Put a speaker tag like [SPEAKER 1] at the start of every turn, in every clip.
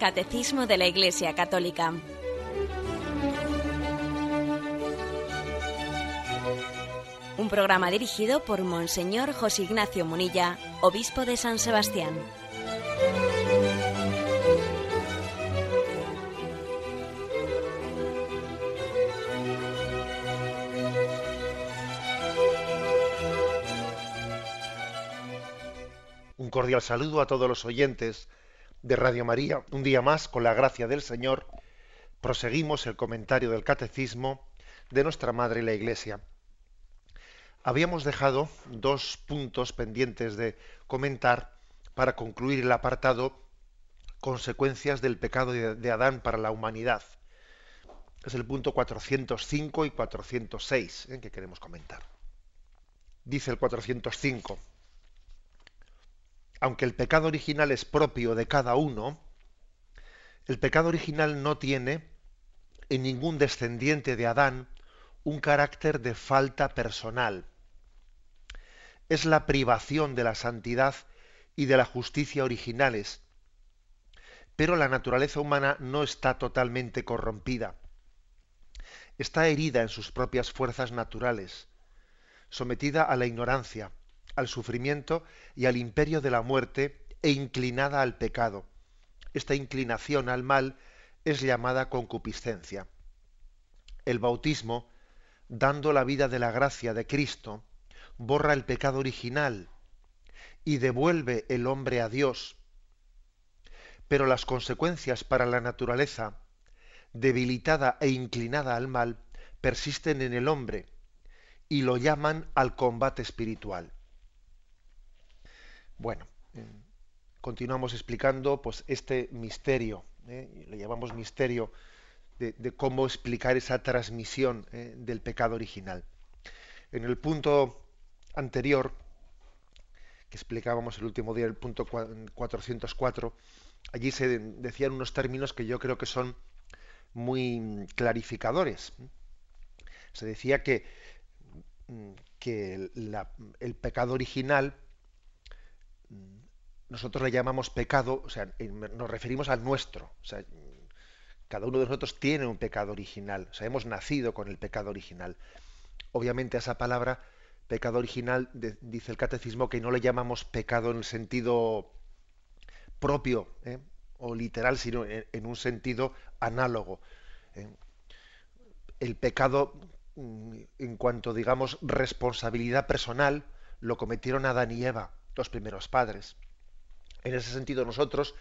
[SPEAKER 1] Catecismo de la Iglesia Católica. Un programa dirigido por Monseñor José Ignacio Munilla, Obispo de San Sebastián.
[SPEAKER 2] Un cordial saludo a todos los oyentes de Radio María. Un día más, con la gracia del Señor, proseguimos el comentario del Catecismo de nuestra Madre la Iglesia. Habíamos dejado dos puntos pendientes de comentar para concluir el apartado Consecuencias del pecado de Adán para la humanidad. Es el punto 405 y 406 en ¿eh? que queremos comentar. Dice el 405 aunque el pecado original es propio de cada uno, el pecado original no tiene en ningún descendiente de Adán un carácter de falta personal. Es la privación de la santidad y de la justicia originales. Pero la naturaleza humana no está totalmente corrompida. Está herida en sus propias fuerzas naturales, sometida a la ignorancia, al sufrimiento y al imperio de la muerte e inclinada al pecado. Esta inclinación al mal es llamada concupiscencia. El bautismo, dando la vida de la gracia de Cristo, borra el pecado original y devuelve el hombre a Dios. Pero las consecuencias para la naturaleza, debilitada e inclinada al mal, persisten en el hombre y lo llaman al combate espiritual. Bueno, eh, continuamos explicando pues este misterio, ¿eh? le llamamos misterio de, cómo explicar esa transmisión ¿eh? del pecado original. En el punto anterior, que explicábamos el último día, el punto 404, allí se decían unos términos que yo creo que son muy clarificadores. Se decía que, que el pecado original nosotros le llamamos pecado, o sea, nos referimos al nuestro. Cada uno de nosotros tiene un pecado original. O sea, hemos nacido con el pecado original. Obviamente a esa palabra, pecado original, dice el catecismo que no le llamamos pecado en el sentido propio ¿eh? o literal, sino en, un sentido análogo. ¿eh? El pecado, mm, en cuanto, digamos, responsabilidad personal, lo cometieron Adán y Eva los primeros padres. En ese sentido nosotros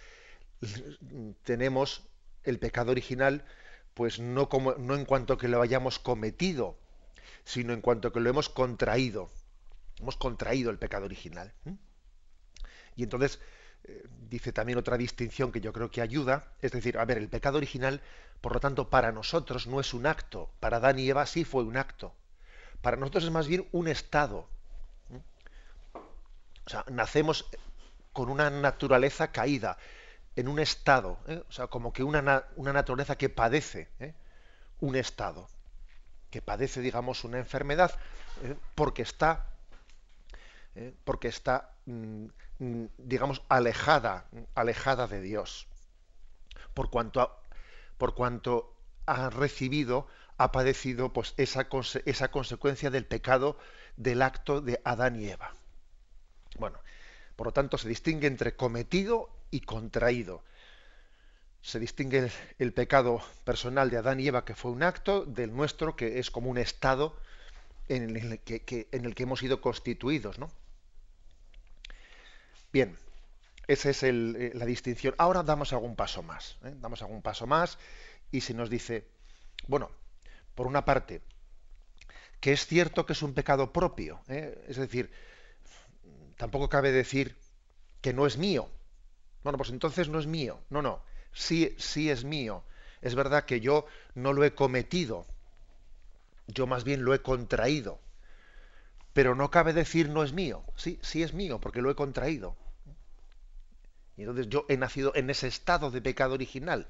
[SPEAKER 2] tenemos el pecado original, pues no, como, no en cuanto que lo hayamos cometido, sino en cuanto que lo hemos contraído. Hemos contraído el pecado original. Y entonces eh, dice también otra distinción que yo creo que ayuda, es decir, a ver, el pecado original, por lo tanto, para nosotros no es un acto, para Adán y Eva sí fue un acto. Para nosotros es más bien un estado, o sea, nacemos con una naturaleza caída, en un estado, ¿eh? o sea, como que una, una naturaleza que padece ¿eh? un estado, que padece, digamos, una enfermedad, ¿eh? porque está, porque está, mm, mm, digamos, alejada, alejada de Dios, por cuanto, por cuanto ha recibido, ha padecido, pues esa, esa consecuencia del pecado del acto de Adán y Eva. Bueno, por lo tanto se distingue entre cometido y contraído. Se distingue el, pecado personal de Adán y Eva, que fue un acto, del nuestro, que es como un estado en el que, hemos sido constituidos. ¿no? Bien, esa es eh, la distinción. Ahora damos algún paso más. ¿eh? Damos algún paso más y se nos dice, bueno, por una parte, que es cierto que es un pecado propio, ¿eh? es decir, tampoco cabe decir que no es mío. Bueno, pues entonces no es mío. No, no. Sí, sí es mío. Es verdad que yo no lo he cometido. Yo más bien lo he contraído. Pero no cabe decir no es mío. Sí, sí es mío, porque lo he contraído. Y entonces yo he nacido en ese estado de pecado original.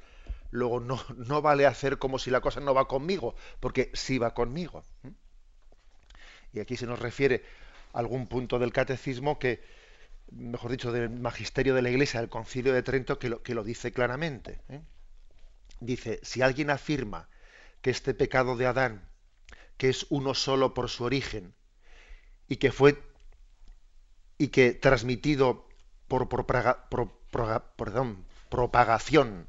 [SPEAKER 2] Luego no, no vale hacer como si la cosa no va conmigo, porque sí va conmigo. Y aquí se nos refiere algún punto del catecismo que mejor dicho, del magisterio de la Iglesia, del Concilio de Trento, que lo, que lo dice claramente. ¿eh? Dice, si alguien afirma que este pecado de Adán, que es uno solo por su origen, y que fue y que transmitido por, propagación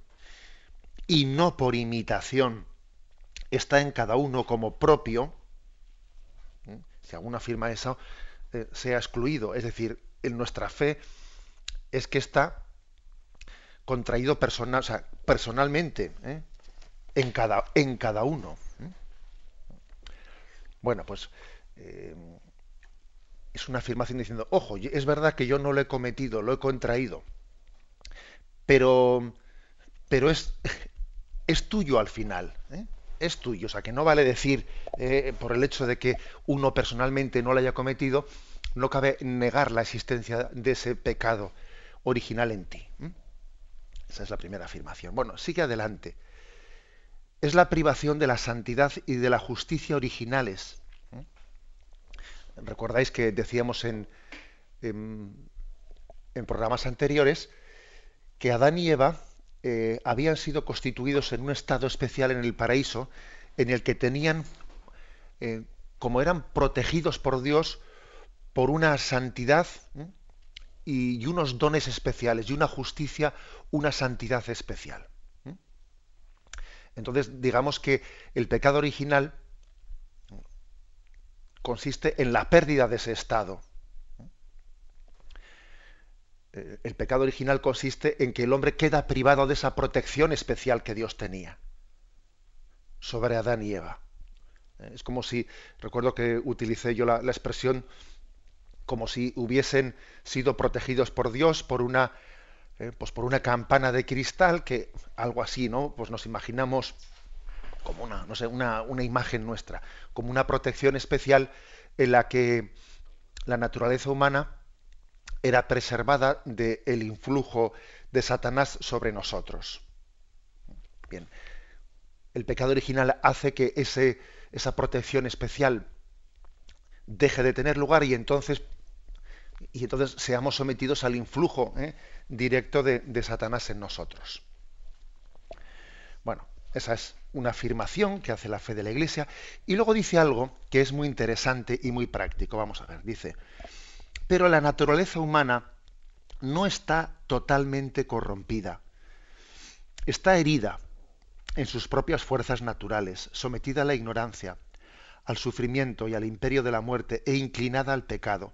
[SPEAKER 2] y no por imitación, está en cada uno como propio, ¿eh? si alguna afirma eso, eh, sea excluido. Es decir, en nuestra fe es que está contraído personal, personalmente ¿eh? en, cada, en cada uno. Bueno, pues es una afirmación diciendo, ojo, es verdad que yo no lo he cometido, lo he contraído, pero, pero es, es tuyo al final. ¿eh? Es tuyo. O sea, que no vale decir, eh, por el hecho de que uno personalmente no lo haya cometido, no cabe negar la existencia de ese pecado original en ti. Esa es la primera afirmación. Bueno, sigue adelante. Es la privación de la santidad y de la justicia originales Recordáis que decíamos en, en, programas anteriores que Adán y Eva eh, habían sido constituidos en un estado especial en el paraíso en el que tenían, eh, como eran protegidos por Dios, por una santidad y, unos dones especiales y una justicia, una santidad especial. Entonces, digamos que el pecado original consiste en la pérdida de ese estado. Eh, el pecado original consiste en que el hombre queda privado de esa protección especial que Dios tenía sobre Adán y Eva. Eh, es como si, recuerdo que utilicé yo la, expresión como si hubiesen sido protegidos por Dios por una, eh, pues por una campana de cristal, que algo así, ¿no? Pues nos imaginamos como una, no sé, una, imagen nuestra, como una protección especial en la que la naturaleza humana era preservada del influjo de Satanás sobre nosotros. Bien, el pecado original hace que ese, esa protección especial deje de tener lugar y entonces, y entonces seamos sometidos al influjo ¿eh? directo de, de Satanás en nosotros. Bueno, esa es una afirmación que hace la fe de la Iglesia. Y luego dice algo que es muy interesante y muy práctico. Vamos a ver, dice, pero la naturaleza humana no está totalmente corrompida. Está herida en sus propias fuerzas naturales, sometida a la ignorancia, al sufrimiento y al imperio de la muerte e inclinada al pecado.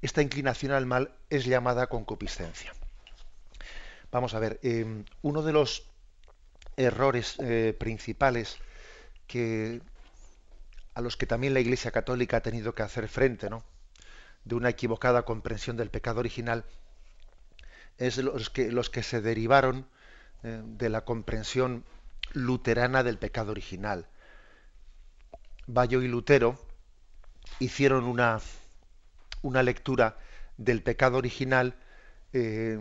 [SPEAKER 2] Esta inclinación al mal es llamada concupiscencia. Vamos a ver, eh, uno de los errores eh, principales que a los que también la Iglesia Católica ha tenido que hacer frente, ¿no? De una equivocada comprensión del pecado original, es los que, los que se derivaron eh, de la comprensión luterana del pecado original. Bayo y Lutero hicieron una, una lectura del pecado original eh,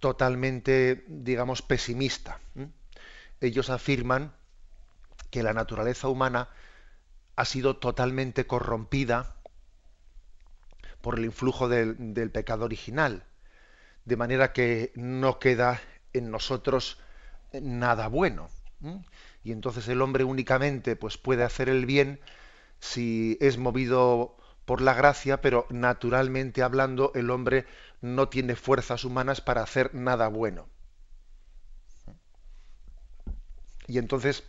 [SPEAKER 2] totalmente, digamos, pesimista ellos afirman que la naturaleza humana ha sido totalmente corrompida por el influjo del, pecado original, de manera que no queda en nosotros nada bueno. Y entonces el hombre únicamente pues, puede hacer el bien si es movido por la gracia, pero naturalmente hablando el hombre no tiene fuerzas humanas para hacer nada bueno. Y entonces,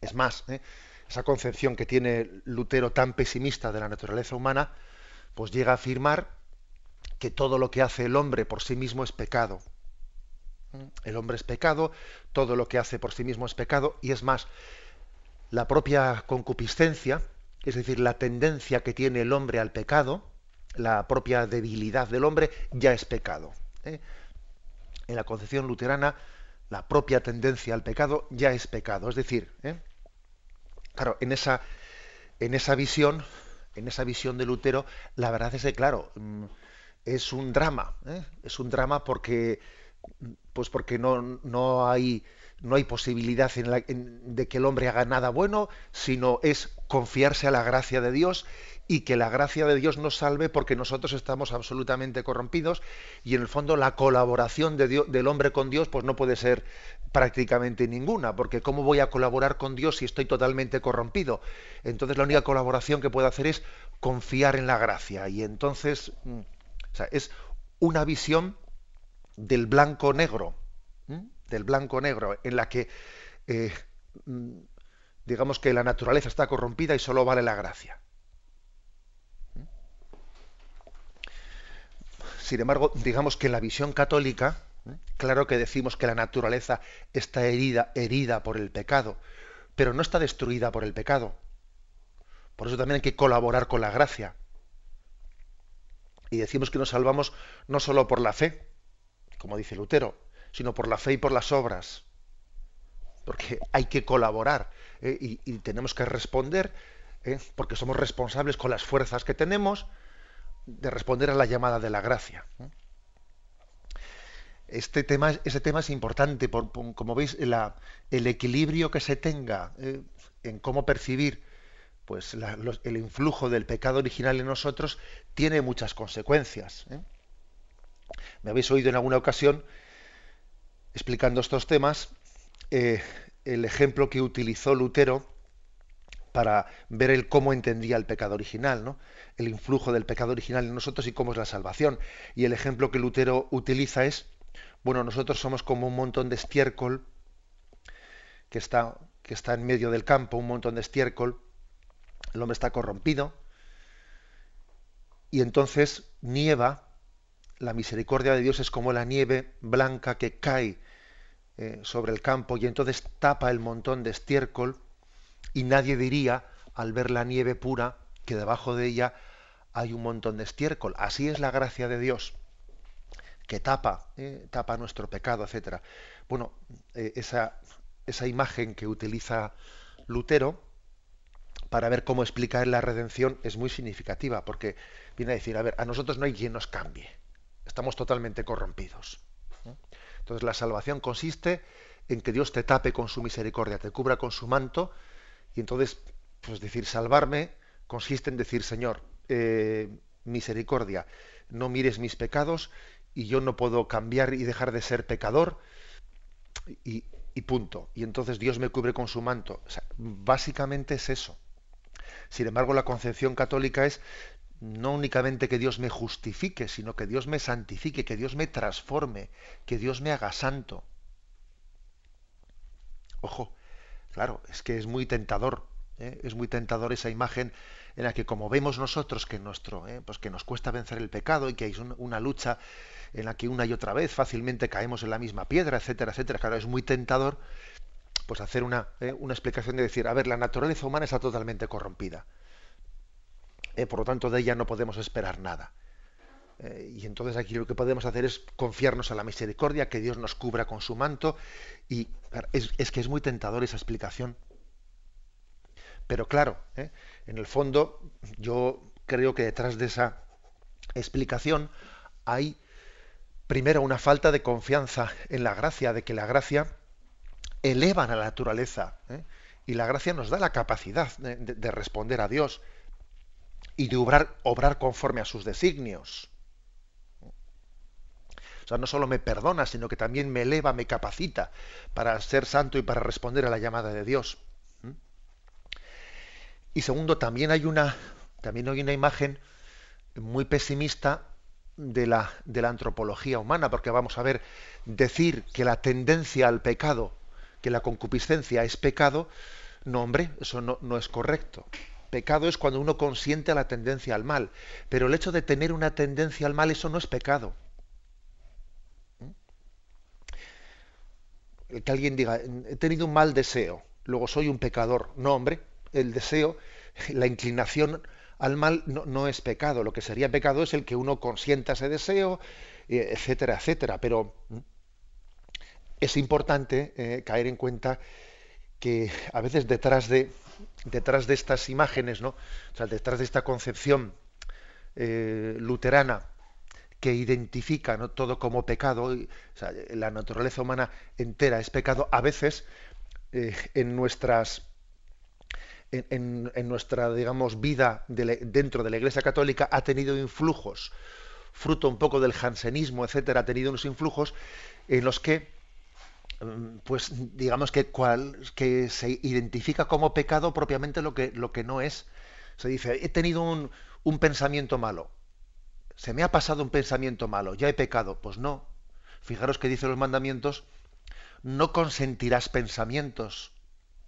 [SPEAKER 2] es más, ¿eh? esa concepción que tiene Lutero tan pesimista de la naturaleza humana, pues llega a afirmar que todo lo que hace el hombre por sí mismo es pecado. El hombre es pecado, todo lo que hace por sí mismo es pecado, y es más, la propia concupiscencia, es decir, la tendencia que tiene el hombre al pecado, la propia debilidad del hombre, ya es pecado. ¿eh? En la concepción luterana, la propia tendencia al pecado ya es pecado. Es decir, ¿eh? claro, en esa, en esa visión, en esa visión de Lutero, la verdad es que, claro, mm, es un drama, ¿eh? es un drama porque pues porque no, no hay no hay posibilidad de que el hombre haga nada bueno, sino es confiarse a la gracia de Dios y que la gracia de Dios nos salve porque nosotros estamos absolutamente corrompidos y en el fondo la colaboración del hombre con Dios pues no puede ser prácticamente ninguna, porque ¿cómo voy a colaborar con Dios si estoy totalmente corrompido? Entonces la única colaboración que puedo hacer es confiar en la gracia y entonces mm, es una visión del blanco negro, del blanco negro, en la que eh, mm, digamos que la naturaleza está corrompida y solo vale la gracia. Sin embargo, digamos que la visión católica. Claro que decimos que la naturaleza está herida, herida por el pecado, pero no está destruida por el pecado. Por eso también hay que colaborar con la gracia. Y decimos que nos salvamos no solo por la fe, como dice Lutero, sino por la fe y por las obras. Porque hay que colaborar ¿eh? y, tenemos que responder, ¿eh? porque somos responsables con las fuerzas que tenemos, de responder a la llamada de la gracia. Este tema, ese tema es importante, por, como veis, el equilibrio que se tenga eh, en cómo percibir pues, el influjo del pecado original en nosotros tiene muchas consecuencias. ¿eh? Me habéis oído en alguna ocasión, explicando estos temas, eh, el ejemplo que utilizó Lutero para ver el cómo entendía el pecado original, ¿no? el influjo del pecado original en nosotros y cómo es la salvación. Y el ejemplo que Lutero utiliza es, bueno, nosotros somos como un montón de estiércol que está, que está en medio del campo, un montón de estiércol, el hombre está corrompido, y entonces nieva, la misericordia de Dios es como la nieve blanca que cae eh, sobre el campo y entonces tapa el montón de estiércol y nadie diría, al ver la nieve pura, que debajo de ella hay un montón de estiércol. Así es la gracia de Dios, que tapa, eh, tapa nuestro pecado, etcétera. Bueno, eh, esa, esa imagen que utiliza Lutero para ver cómo explicar la redención es muy significativa, porque viene a decir, a ver, a nosotros no hay quien nos cambie, estamos totalmente corrompidos. Entonces la salvación consiste en que Dios te tape con su misericordia, te cubra con su manto y entonces, pues decir salvarme consiste en decir, Señor, eh, misericordia, no mires mis pecados y yo no puedo cambiar y dejar de ser pecador y, punto. Y entonces Dios me cubre con su manto. básicamente es eso. Sin embargo, la concepción católica es no únicamente que Dios me justifique, sino que Dios me santifique, que Dios me transforme, que Dios me haga santo. Ojo, Claro, es que es muy tentador, ¿eh? es muy tentador esa imagen en la que como vemos nosotros que nuestro, ¿eh? pues que nos cuesta vencer el pecado y que hay una lucha en la que una y otra vez fácilmente caemos en la misma piedra, etcétera, etcétera. Claro, es muy tentador pues hacer una, ¿eh? una explicación de decir, a ver, la naturaleza humana está totalmente corrompida. por lo tanto, de ella no podemos esperar nada. Eh, y entonces aquí lo que podemos hacer es confiarnos a la misericordia, que Dios nos cubra con su manto. Y es, que es muy tentador esa explicación. Pero claro, ¿eh? en el fondo yo creo que detrás de esa explicación hay primero una falta de confianza en la gracia, de que la gracia eleva a la naturaleza. ¿eh? Y la gracia nos da la capacidad de, responder a Dios y de obrar conforme a sus designios. O sea, no solo me perdona, sino que también me eleva, me capacita para ser santo y para responder a la llamada de Dios. Y segundo, también hay una, también hay una imagen muy pesimista de la, de la antropología humana, porque vamos a ver, decir que la tendencia al pecado, que la concupiscencia es pecado, no, hombre, eso no, no es correcto. Pecado es cuando uno consiente a la tendencia al mal, pero el hecho de tener una tendencia al mal, eso no es pecado. que alguien diga, he tenido un mal deseo, luego soy un pecador. No, hombre, el deseo, la inclinación al mal no, es pecado. Lo que sería pecado es el que uno consienta ese deseo, eh, etcétera, etcétera. Pero es importante eh, caer en cuenta que a veces detrás de, detrás de estas imágenes, ¿no? O sea, detrás de esta concepción eh, luterana que identifica ¿no? todo como pecado, la naturaleza humana entera es pecado, a veces en nuestras en, nuestra digamos vida dentro de la Iglesia Católica ha tenido influjos, fruto un poco del jansenismo, etcétera, ha tenido unos influjos en los que mm, pues digamos que, cual, que se identifica como pecado propiamente lo que, lo que no es. Se dice, he tenido un, un pensamiento malo. Se me ha pasado un pensamiento malo, ya he pecado. Pues no. Fijaros que dicen los mandamientos, no consentirás pensamientos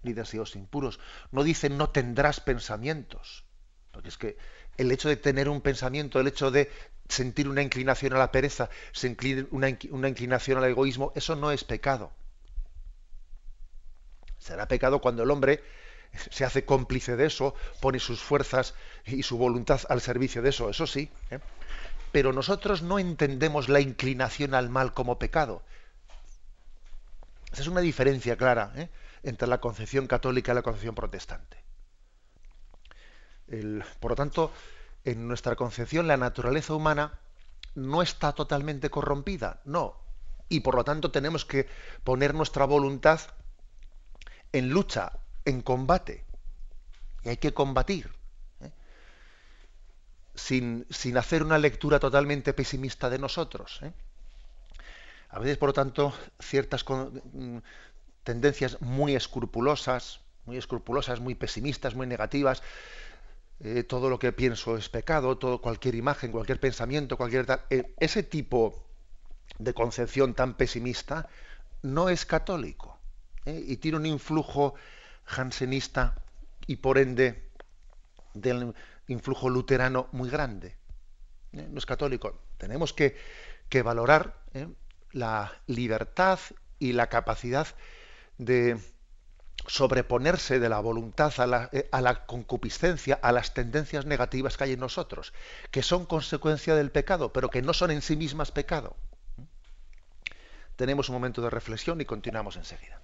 [SPEAKER 2] ni deseos impuros. No dice no tendrás pensamientos. Porque es que el hecho de tener un pensamiento, el hecho de sentir una inclinación a la pereza, una inclinación al egoísmo, eso no es pecado. Será pecado cuando el hombre se hace cómplice de eso, pone sus fuerzas y su voluntad al servicio de eso, eso sí. ¿eh? Pero nosotros no entendemos la inclinación al mal como pecado. Esa es una diferencia clara ¿eh? Entre la concepción católica y la concepción protestante. por lo tanto, en nuestra concepción la naturaleza humana no está totalmente corrompida, no. Y por lo tanto tenemos que poner nuestra voluntad en lucha en combate. Y hay que combatir. ¿eh? Sin, hacer una lectura totalmente pesimista de nosotros. ¿eh? A veces, por lo tanto, ciertas tendencias muy escrupulosas, muy escrupulosas, muy pesimistas, muy negativas. Eh, todo lo que pienso es pecado, todo, cualquier imagen, cualquier pensamiento, cualquier ese tipo de concepción tan pesimista no es católico y tiene un influjo jansenista y por ende del influjo luterano muy grande. ¿eh? No es católico. Tenemos que, valorar ¿eh? la libertad y la capacidad de sobreponerse de la voluntad a la, eh, a la, concupiscencia, a las tendencias negativas que hay en nosotros, que son consecuencia del pecado, pero que no son en sí mismas pecado. Tenemos un momento de reflexión y continuamos enseguida.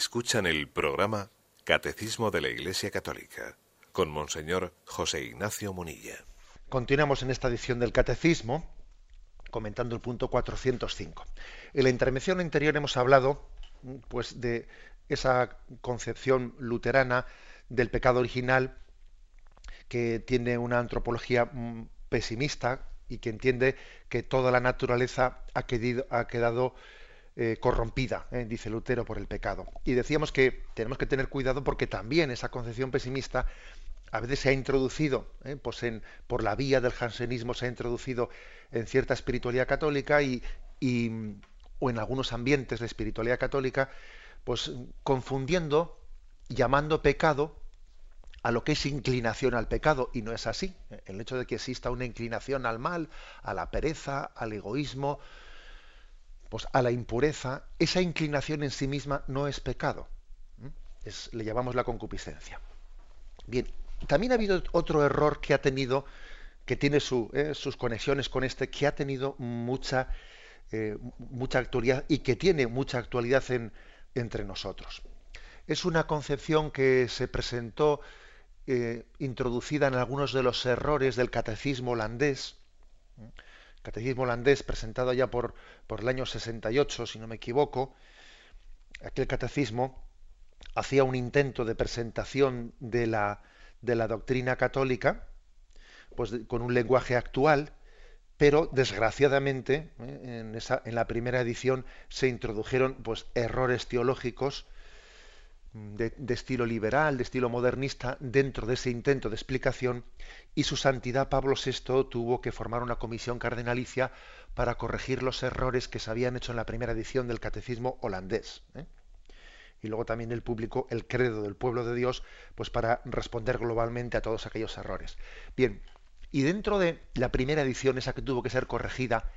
[SPEAKER 3] Escuchan el programa Catecismo de la Iglesia Católica con Monseñor José Ignacio Munilla.
[SPEAKER 2] Continuamos en esta edición del Catecismo comentando el punto 405. En la intervención anterior hemos hablado pues de esa concepción luterana del pecado original que tiene una antropología mm, pesimista y que entiende que toda la naturaleza ha, ha quedado eh, corrompida, eh, dice Lutero, por el pecado. Y decíamos que tenemos que tener cuidado porque también esa concepción pesimista a veces se ha introducido, eh, pues por la vía del jansenismo se ha introducido en cierta espiritualidad católica y, o en algunos ambientes de espiritualidad católica, pues confundiendo, llamando pecado a lo que es inclinación al pecado, y no es así. El hecho de que exista una inclinación al mal, a la pereza, al egoísmo, pues a la impureza, esa inclinación en sí misma no es pecado. Es, le llamamos la concupiscencia. Bien, también ha habido otro error que ha tenido, que tiene eh, sus conexiones con este, que ha tenido mucha, eh, mucha actualidad y que tiene mucha actualidad en, entre nosotros. Es una concepción que se presentó eh, introducida en algunos de los errores del catecismo holandés, catecismo holandés presentado ya por, por el año 68, si no me equivoco, aquel catecismo hacía un intento de presentación de la, de la doctrina católica, pues con un lenguaje actual, pero desgraciadamente ¿eh? en, esa, en, la primera edición se introdujeron pues errores teológicos de, de, estilo liberal, de estilo modernista, dentro de ese intento de explicación, y su santidad Pablo VI tuvo que formar una comisión cardenalicia para corregir los errores que se habían hecho en la primera edición del catecismo holandés. ¿eh? Y luego también el público, el credo del pueblo de Dios, pues para responder globalmente a todos aquellos errores. Bien, y dentro de la primera edición, esa que tuvo que ser corregida,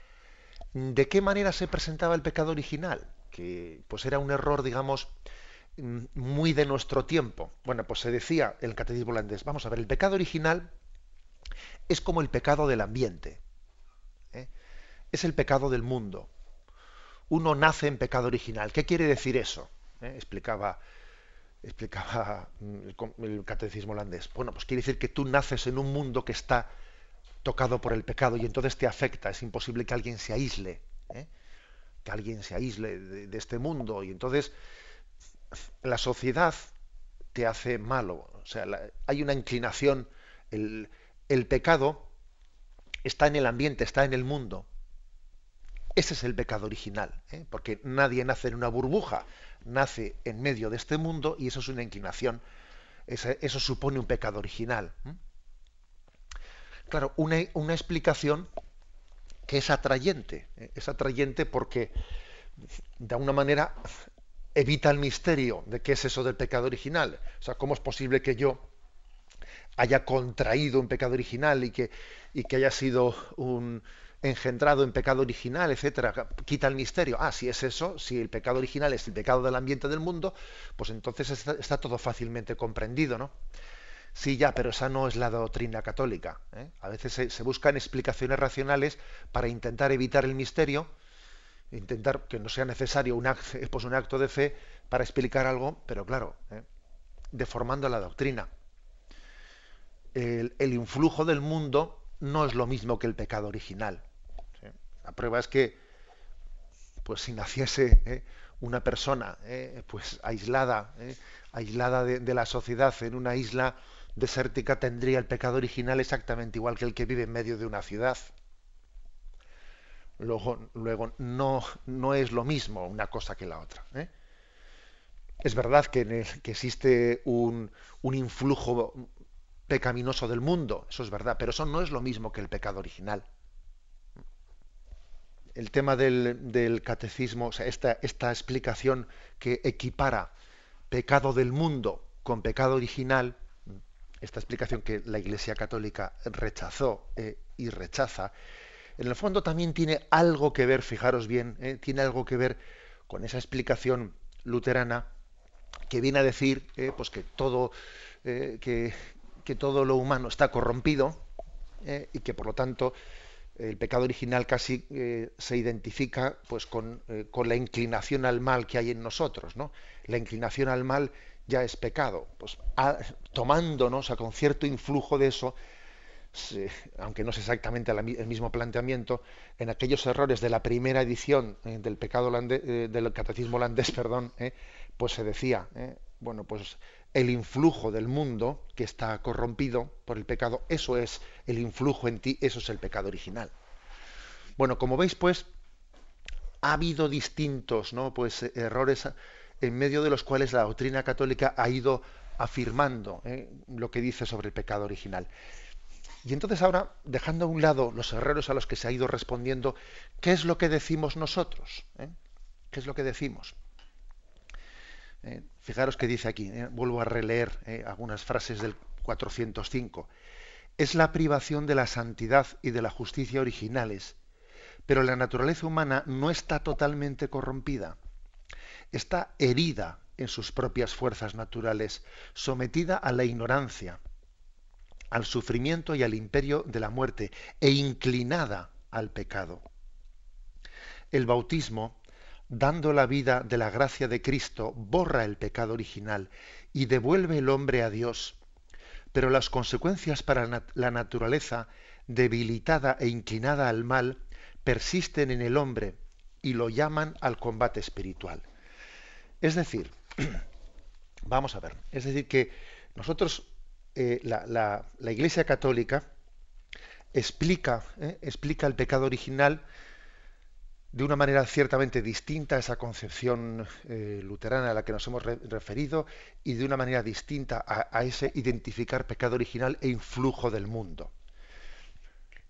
[SPEAKER 2] ¿de qué manera se presentaba el pecado original? Que pues era un error, digamos, Mm, muy de nuestro tiempo. Bueno, pues se decía el catecismo holandés, vamos a ver, el pecado original es como el pecado del ambiente, ¿eh? es el pecado del mundo. Uno nace en pecado original. ¿Qué quiere decir eso? ¿Eh? Explicaba, explicaba mm, el, catecismo holandés. Bueno, pues quiere decir que tú naces en un mundo que está tocado por el pecado y entonces te afecta. Es imposible que alguien se aísle, ¿eh? que alguien se aísle de, de este mundo y entonces la sociedad te hace malo. O sea, hay una inclinación, el, pecado está en el ambiente, está en el mundo. Ese es el pecado original, ¿eh? porque nadie nace en una burbuja, nace en medio de este mundo y eso es una inclinación, eso, supone un pecado original. Claro, una, una, explicación que es atrayente, ¿eh? es atrayente porque de alguna manera evita el misterio de qué es eso del pecado original. O sea, ¿cómo es posible que yo haya contraído un pecado original y que, y que haya sido un engendrado en pecado original, etcétera? Quita el misterio. Ah, si es eso, si el pecado original es el pecado del ambiente del mundo, pues entonces está, todo fácilmente comprendido, ¿no? Sí, ya, pero esa no es la doctrina católica. ¿eh? A veces se, se buscan explicaciones racionales para intentar evitar el misterio intentar que no sea necesario un acto, pues un acto de fe para explicar algo, pero claro, ¿eh? deformando la doctrina. El, influjo del mundo no es lo mismo que el pecado original. La prueba es que, pues si naciese ¿eh? una persona ¿eh? pues aislada, aislada de la sociedad en una isla desértica, tendría el pecado original exactamente igual que el que vive en medio de una ciudad. Luego, luego no, no es lo mismo una cosa que la otra. ¿eh? Es verdad que, que existe un, un, influjo pecaminoso del mundo, eso es verdad, pero eso no es lo mismo que el pecado original. El tema del, del catecismo, o sea, esta, esta, explicación que equipara pecado del mundo con pecado original, esta explicación que la Iglesia Católica rechazó eh, y rechaza, en el fondo también tiene algo que ver, fijaros bien, ¿eh? tiene algo que ver con esa explicación luterana que viene a decir ¿eh? pues que todo, eh, que, todo lo humano está corrompido y que por lo tanto el pecado original casi se identifica pues con, la inclinación al mal que hay en nosotros, ¿no? La inclinación al mal ya es pecado. Pues tomándonos, a con cierto influjo de eso, aunque no es exactamente el mismo planteamiento, en aquellos errores de la primera edición eh, del pecado eh, del catecismo holandés, perdón, eh, pues se decía, bueno, pues el influjo del mundo que está corrompido por el pecado, eso es el influjo en ti, eso es el pecado original. Bueno, como veis, pues ha habido distintos, ¿no? Pues errores en medio de los cuales la doctrina católica ha ido afirmando lo que dice sobre el pecado original. Y entonces ahora, dejando a un lado los errores a los que se ha ido respondiendo, ¿qué es lo que decimos nosotros? ¿Eh? ¿Qué es lo que decimos? Eh, fijaros que dice aquí, eh, vuelvo a releer algunas frases del 405. Es la privación de la santidad y de la justicia originales, pero la naturaleza humana no está totalmente corrompida. Está herida en sus propias fuerzas naturales, sometida a la ignorancia al sufrimiento y al imperio de la muerte e inclinada al pecado. El bautismo, dando la vida de la gracia de Cristo, borra el pecado original y devuelve el hombre a Dios, pero las consecuencias para la naturaleza, debilitada e inclinada al mal, persisten en el hombre y lo llaman al combate espiritual. Es decir, vamos a ver, es decir, que nosotros, eh, la, Iglesia Católica explica, eh, explica el pecado original de una manera ciertamente distinta a esa concepción eh, luterana a la que nos hemos referido y de una manera distinta a, ese identificar pecado original e influjo del mundo.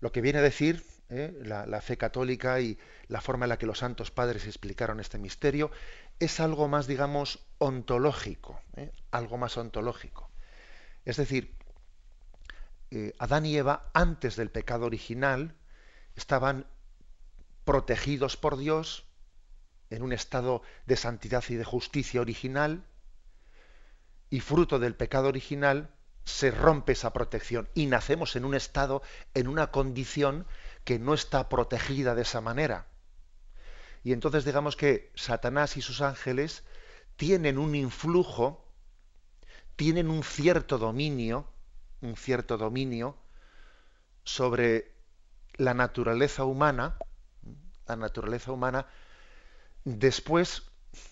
[SPEAKER 2] Lo que viene a decir eh, la, fe católica y la forma en la que los santos padres explicaron este misterio es algo más, digamos, ontológico, algo más ontológico. Es decir, Adán y Eva, antes del pecado original, estaban protegidos por Dios en un estado de santidad y de justicia original, y fruto del pecado original se rompe esa protección y nacemos en un estado, en una condición que no está protegida de esa manera. Y entonces digamos que Satanás y sus ángeles tienen un influjo, tienen un cierto dominio, un cierto dominio sobre la naturaleza humana, la naturaleza humana después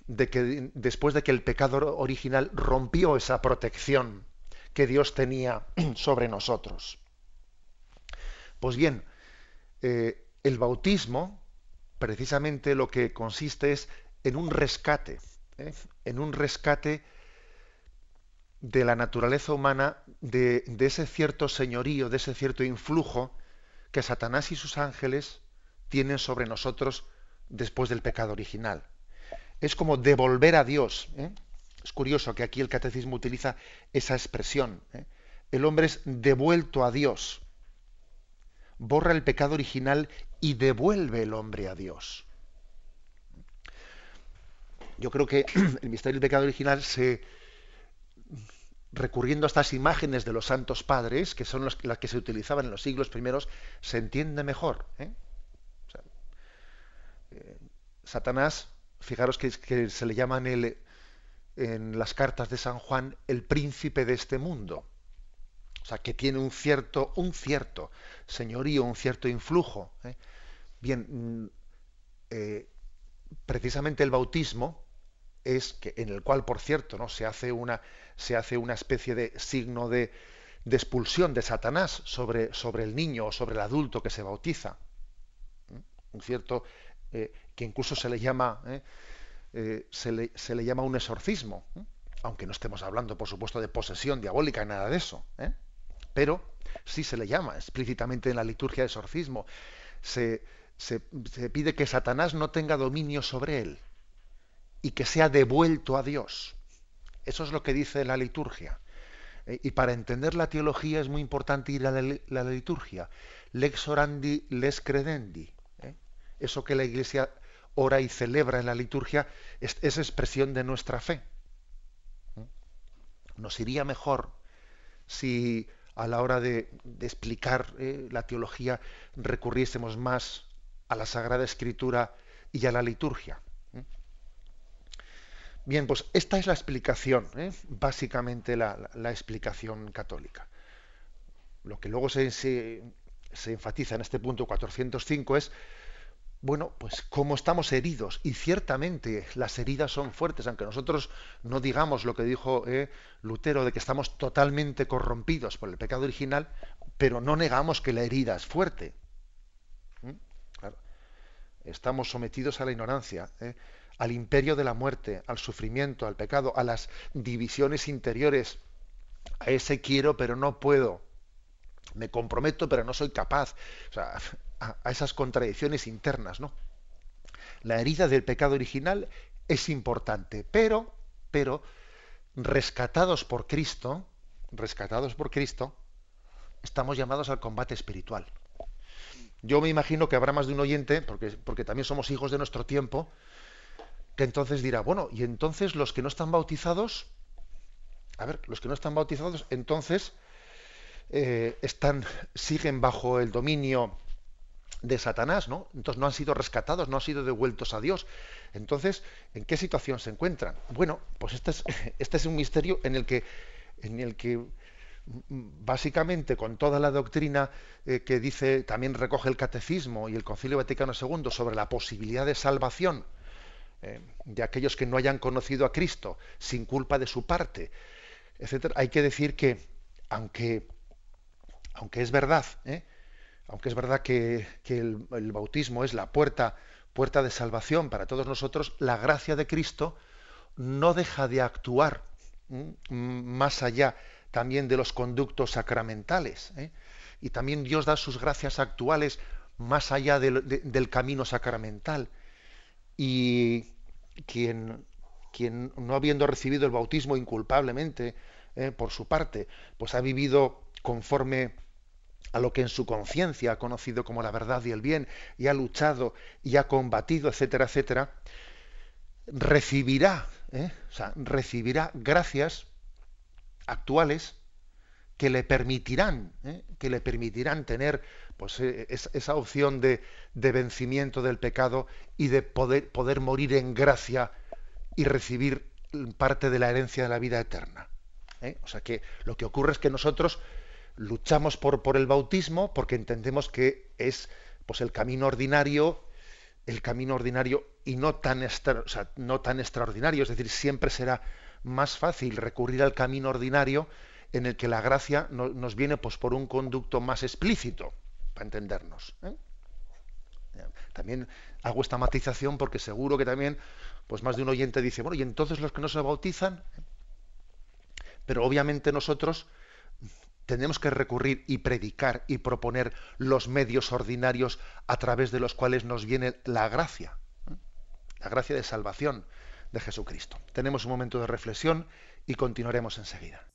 [SPEAKER 2] de que, después de que el pecado original rompió esa protección que Dios tenía sobre nosotros. Pues bien, eh, el bautismo precisamente lo que consiste es en un rescate, ¿eh? en un rescate de la naturaleza humana, de, ese cierto señorío, de ese cierto influjo que Satanás y sus ángeles tienen sobre nosotros después del pecado original. Es como devolver a Dios. ¿eh? Es curioso que aquí el catecismo utiliza esa expresión. ¿eh? El hombre es devuelto a Dios. Borra el pecado original y devuelve el hombre a Dios. Yo creo que el misterio del pecado original se recurriendo a estas imágenes de los santos padres, que son las que se utilizaban en los siglos primeros, se entiende mejor. ¿eh? Satanás, fijaros que, se le llama en, en las cartas de San Juan el príncipe de este mundo. O sea, que tiene un cierto, un cierto señorío, un cierto influjo. ¿eh? Bien, mm, eh, precisamente el bautismo es que en el cual, por cierto, ¿no? se hace una se hace una especie de signo de, expulsión de Satanás sobre, sobre el niño o sobre el adulto que se bautiza. ¿eh? Un cierto eh, que incluso se le llama, eh, eh, se, le, llama un exorcismo, aunque no estemos hablando, por supuesto, de posesión diabólica, nada de eso, pero sí se le llama explícitamente en la liturgia de exorcismo. Se, se, pide que Satanás no tenga dominio sobre él y que sea devuelto a Dios. Eso es lo que dice la liturgia. y para entender la teología es muy importante ir a la, liturgia. Lex orandi, les credendi eso que la Iglesia ora y celebra en la liturgia es, expresión de nuestra fe. Nos iría mejor si a la hora de, explicar eh, la teología recurriésemos más a la Sagrada Escritura y a la liturgia. Bien, pues esta es la explicación, ¿eh? básicamente la, explicación católica. Lo que luego se, se, enfatiza en este punto 405 es bueno, pues como estamos heridos, y ciertamente las heridas son fuertes, aunque nosotros no digamos lo que dijo eh, Lutero de que estamos totalmente corrompidos por el pecado original, pero no negamos que la herida es fuerte. ¿Mm? Estamos sometidos a la ignorancia, eh, al imperio de la muerte, al sufrimiento, al pecado, a las divisiones interiores, a ese quiero pero no puedo, me comprometo pero no soy capaz. O sea, a, esas contradicciones internas, ¿no? La herida del pecado original es importante, pero, pero, rescatados por Cristo, rescatados por Cristo, estamos llamados al combate espiritual. Yo me imagino que habrá más de un oyente, porque, porque también somos hijos de nuestro tiempo, que entonces dirá, bueno, y entonces los que no están bautizados, a ver, los que no están bautizados, entonces eh, están, siguen bajo el dominio de Satanás, ¿no? Entonces no han sido rescatados, no han sido devueltos a Dios. Entonces, ¿en qué situación se encuentran? Bueno, pues este es, este es un misterio en el que, en el que básicamente con toda la doctrina eh, que dice, también recoge el Catecismo y el Concilio Vaticano II sobre la posibilidad de salvación eh, de aquellos que no hayan conocido a Cristo sin culpa de su parte, etcétera, hay que decir que aunque, aunque es verdad, ¿eh? aunque es verdad que, el, el, bautismo es la puerta, puerta de salvación para todos nosotros, la gracia de Cristo no deja de actuar más allá también de los conductos sacramentales. ¿eh? Y también Dios da sus gracias actuales más allá del camino sacramental. Y quien, quien, no habiendo recibido el bautismo inculpablemente ¿eh? por su parte, pues ha vivido conforme a lo que en su conciencia ha conocido como la verdad y el bien, y ha luchado y ha combatido, etcétera, etcétera, recibirá, ¿eh? o sea, recibirá gracias actuales que le permitirán, ¿eh? que le permitirán tener pues, eh, esa opción de, vencimiento del pecado y de poder, poder morir en gracia y recibir parte de la herencia de la vida eterna. ¿eh? O sea que lo que ocurre es que nosotros luchamos por, por el bautismo porque entendemos que es pues, el camino ordinario, el camino ordinario y no tan, no tan extraordinario, es decir, siempre será más fácil recurrir al camino ordinario en el que la gracia nos viene pues, por un conducto más explícito, para entendernos. ¿eh? También hago esta matización porque seguro que también pues más de un oyente dice, bueno, ¿y entonces los que no se bautizan? Pero obviamente nosotros tenemos que recurrir y predicar y proponer los medios ordinarios a través de los cuales nos viene la gracia, ¿eh? la gracia de salvación de Jesucristo. Tenemos un momento de reflexión y continuaremos enseguida.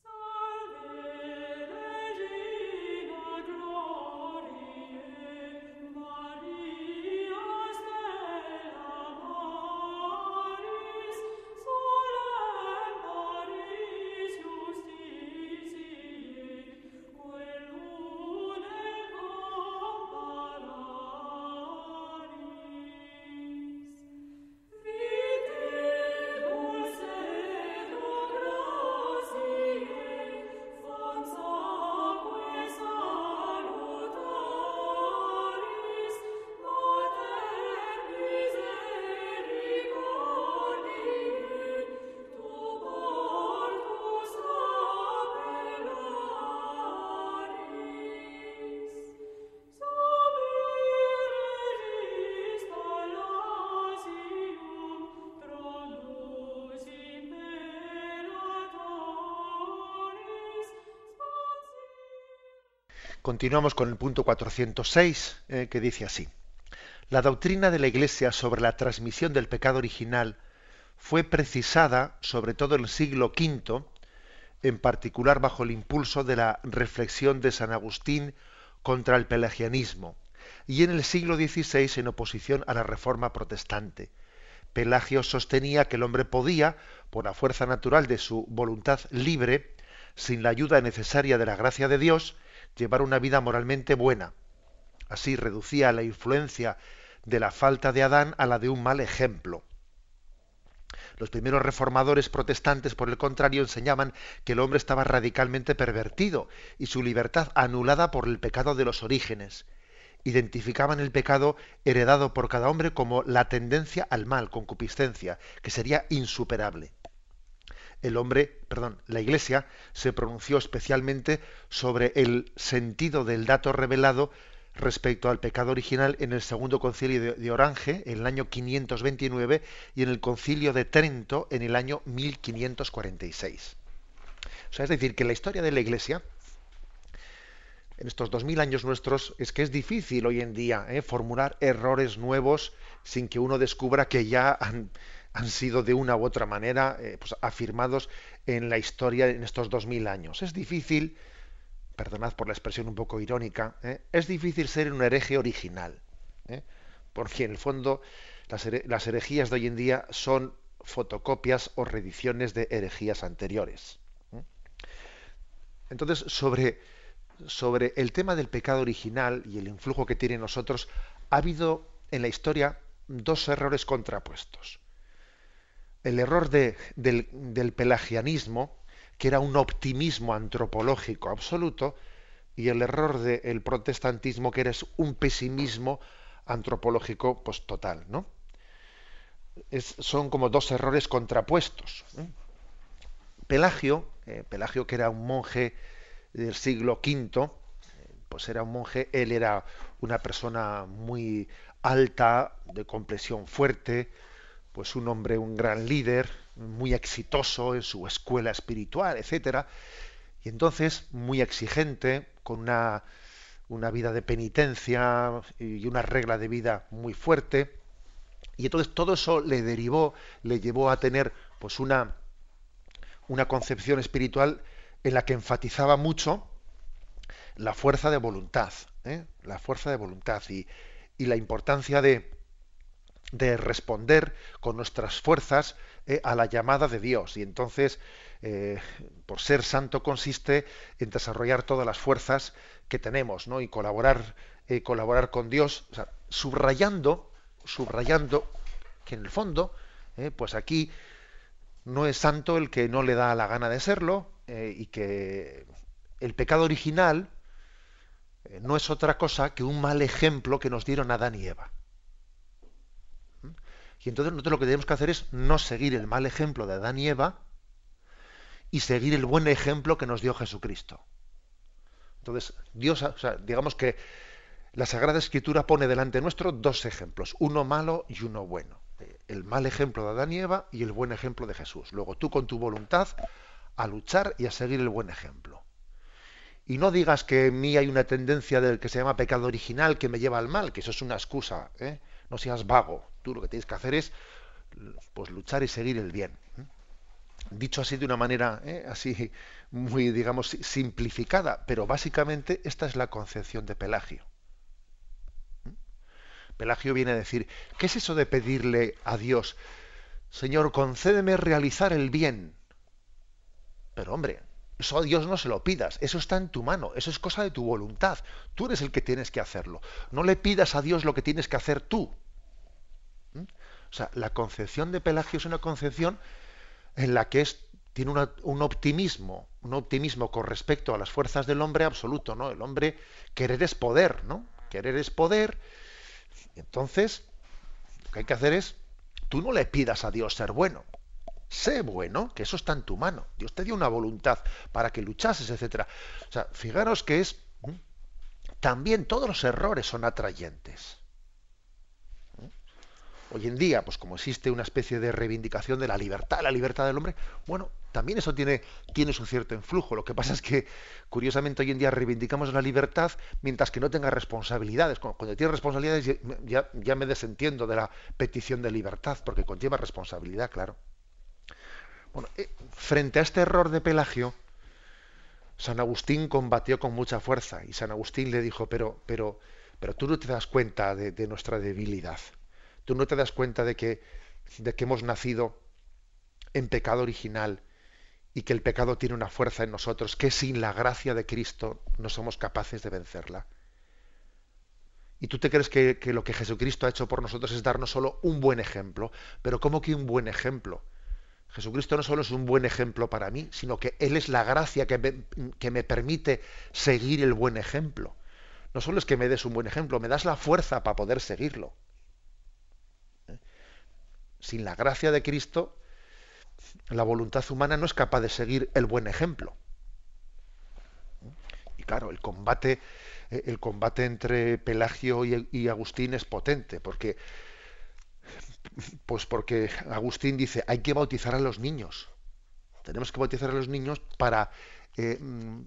[SPEAKER 2] Continuamos con el punto 406, eh, que dice así. La doctrina de la Iglesia sobre la transmisión del pecado original fue precisada, sobre todo en el siglo V, en particular bajo el impulso de la reflexión de San Agustín contra el pelagianismo, y en el siglo XVI en oposición a la reforma protestante. Pelagio sostenía que el hombre podía, por la fuerza natural de su voluntad libre, sin la ayuda necesaria de la gracia de Dios, llevar una vida moralmente buena. Así reducía la influencia de la falta de Adán a la de un mal ejemplo. Los primeros reformadores protestantes, por el contrario, enseñaban que el hombre estaba radicalmente pervertido y su libertad anulada por el pecado de los orígenes. Identificaban el pecado heredado por cada hombre como la tendencia al mal, concupiscencia, que sería insuperable el hombre, perdón, la Iglesia se pronunció especialmente sobre el sentido del dato revelado respecto al pecado original en el segundo concilio de, Orange en el año 529 y en el concilio de Trento en el año 1546. O sea, es decir, que la historia de la Iglesia en estos dos mil años nuestros es que es difícil hoy en día ¿eh? formular errores nuevos sin que uno descubra que ya han, han sido de una u otra manera eh, pues, afirmados en la historia en estos dos mil años. Es difícil, perdonad por la expresión un poco irónica, ¿eh? es difícil ser un hereje original, ¿eh? porque en el fondo las, herejías de hoy en día son fotocopias o reediciones de herejías anteriores. Entonces, sobre, sobre el tema del pecado original y el influjo que tiene en nosotros, ha habido en la historia dos errores contrapuestos el error del, pelagianismo, que era un optimismo antropológico absoluto, y el error del protestantismo, que era un pesimismo antropológico pues, total. ¿no? son como dos errores contrapuestos. ¿eh? Pelagio, eh, Pelagio que era un monje del siglo V, pues era un monje, él era una persona muy alta, de complexión fuerte, pues un hombre, un gran líder, muy exitoso en su escuela espiritual, etcétera, y entonces muy exigente, con una, una vida de penitencia y una regla de vida muy fuerte, y entonces todo eso le derivó, le llevó a tener pues una, una concepción espiritual en la que enfatizaba mucho la fuerza de voluntad, ¿eh? la fuerza de voluntad y, la importancia de, de, responder con nuestras fuerzas ¿eh? a la llamada de Dios. Y entonces, eh, por ser santo consiste en desarrollar todas las fuerzas que tenemos, ¿no? Y colaborar, colaborar con Dios, subrayando, subrayando que en el fondo, pues aquí no es santo el que no le da la gana de serlo y que el pecado original eh, no es otra cosa que un mal ejemplo que nos dieron Adán y Eva. Y entonces nosotros lo que tenemos que hacer es no seguir el mal ejemplo de Adán y Eva y seguir el buen ejemplo que nos dio Jesucristo. Entonces, Dios, digamos que la Sagrada Escritura pone delante nuestro dos ejemplos, uno malo y uno bueno. El mal ejemplo de Adán y Eva y el buen ejemplo de Jesús. Luego tú con tu voluntad a luchar y a seguir el buen ejemplo. Y no digas que en mí hay una tendencia del que se llama pecado original que me lleva al mal, que eso es una excusa. ¿eh? No seas vago. Tú lo que tienes que hacer es pues luchar y seguir el bien. Dicho así de una manera ¿eh? así muy, digamos, simplificada, pero básicamente esta es la concepción de Pelagio. Pelagio viene a decir, ¿qué es eso de pedirle a Dios, Señor, concédeme realizar el bien? Pero hombre, eso a Dios no se lo pidas, eso está en tu mano, eso es cosa de tu voluntad. Tú eres el que tienes que hacerlo. No le pidas a Dios lo que tienes que hacer tú. ¿Mm? O sea, la concepción de Pelagio es una concepción en la que es, tiene un optimismo, un optimismo con respecto a las fuerzas del hombre absoluto, ¿no? El hombre, querer es poder, ¿no? Querer es poder. entonces, lo que hay que hacer es, tú no le pidas a Dios ser bueno, sé bueno, que eso está en tu mano. Dios te dio una voluntad para que luchases, etcétera. O sea, fijaros que es también todos los errores son atrayentes. Hoy en día, pues como existe una especie de reivindicación de la libertad, la libertad del hombre, bueno, también eso tiene, tiene su cierto influjo. Lo que pasa es que, curiosamente, hoy en día reivindicamos la libertad mientras que no tenga responsabilidades. Cuando, tiene responsabilidades ya, ya me desentiendo de la petición de libertad, porque conlleva responsabilidad, claro. Bueno, eh, frente a este error de Pelagio, San Agustín combatió con mucha fuerza y San Agustín le dijo, pero, pero, pero tú no te das cuenta de, nuestra debilidad, tú no te das cuenta de que, de que hemos nacido en pecado original y que el pecado tiene una fuerza en nosotros que sin la gracia de Cristo no somos capaces de vencerla. Y tú te crees que, que, lo que Jesucristo ha hecho por nosotros es darnos solo un buen ejemplo. Pero ¿cómo que un buen ejemplo? Jesucristo no solo es un buen ejemplo para mí, sino que Él es la gracia que me, permite seguir el buen ejemplo. No solo es que me des un buen ejemplo, me das la fuerza para poder seguirlo. Sin la gracia de Cristo, la voluntad humana no es capaz de seguir el buen ejemplo. Y claro, el combate, el combate entre Pelagio y Agustín es potente, porque pues porque Agustín dice, hay que bautizar a los niños. Tenemos que bautizar a los niños para, eh, mm,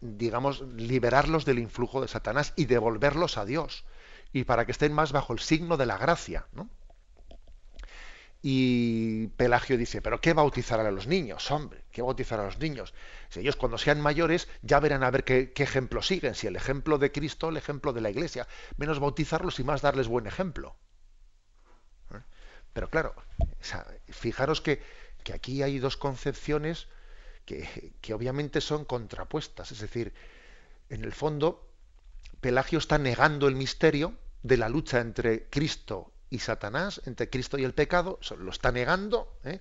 [SPEAKER 2] digamos, liberarlos del influjo de Satanás y devolverlos a Dios. Y para que estén más bajo el signo de la gracia. Y Pelagio dice, pero ¿qué bautizar a los niños? Hombre, ¿qué bautizar a los niños? Si ellos cuando sean mayores ya verán a ver qué, ejemplo siguen, si el ejemplo de Cristo el ejemplo de la Iglesia. Menos bautizarlos y más darles buen ejemplo. Pero claro, fijaros que, aquí hay dos concepciones que, obviamente son contrapuestas. Es decir, en el fondo, Pelagio está negando el misterio de la lucha entre Cristo y Satanás, entre Cristo y el pecado, lo está negando, ¿eh?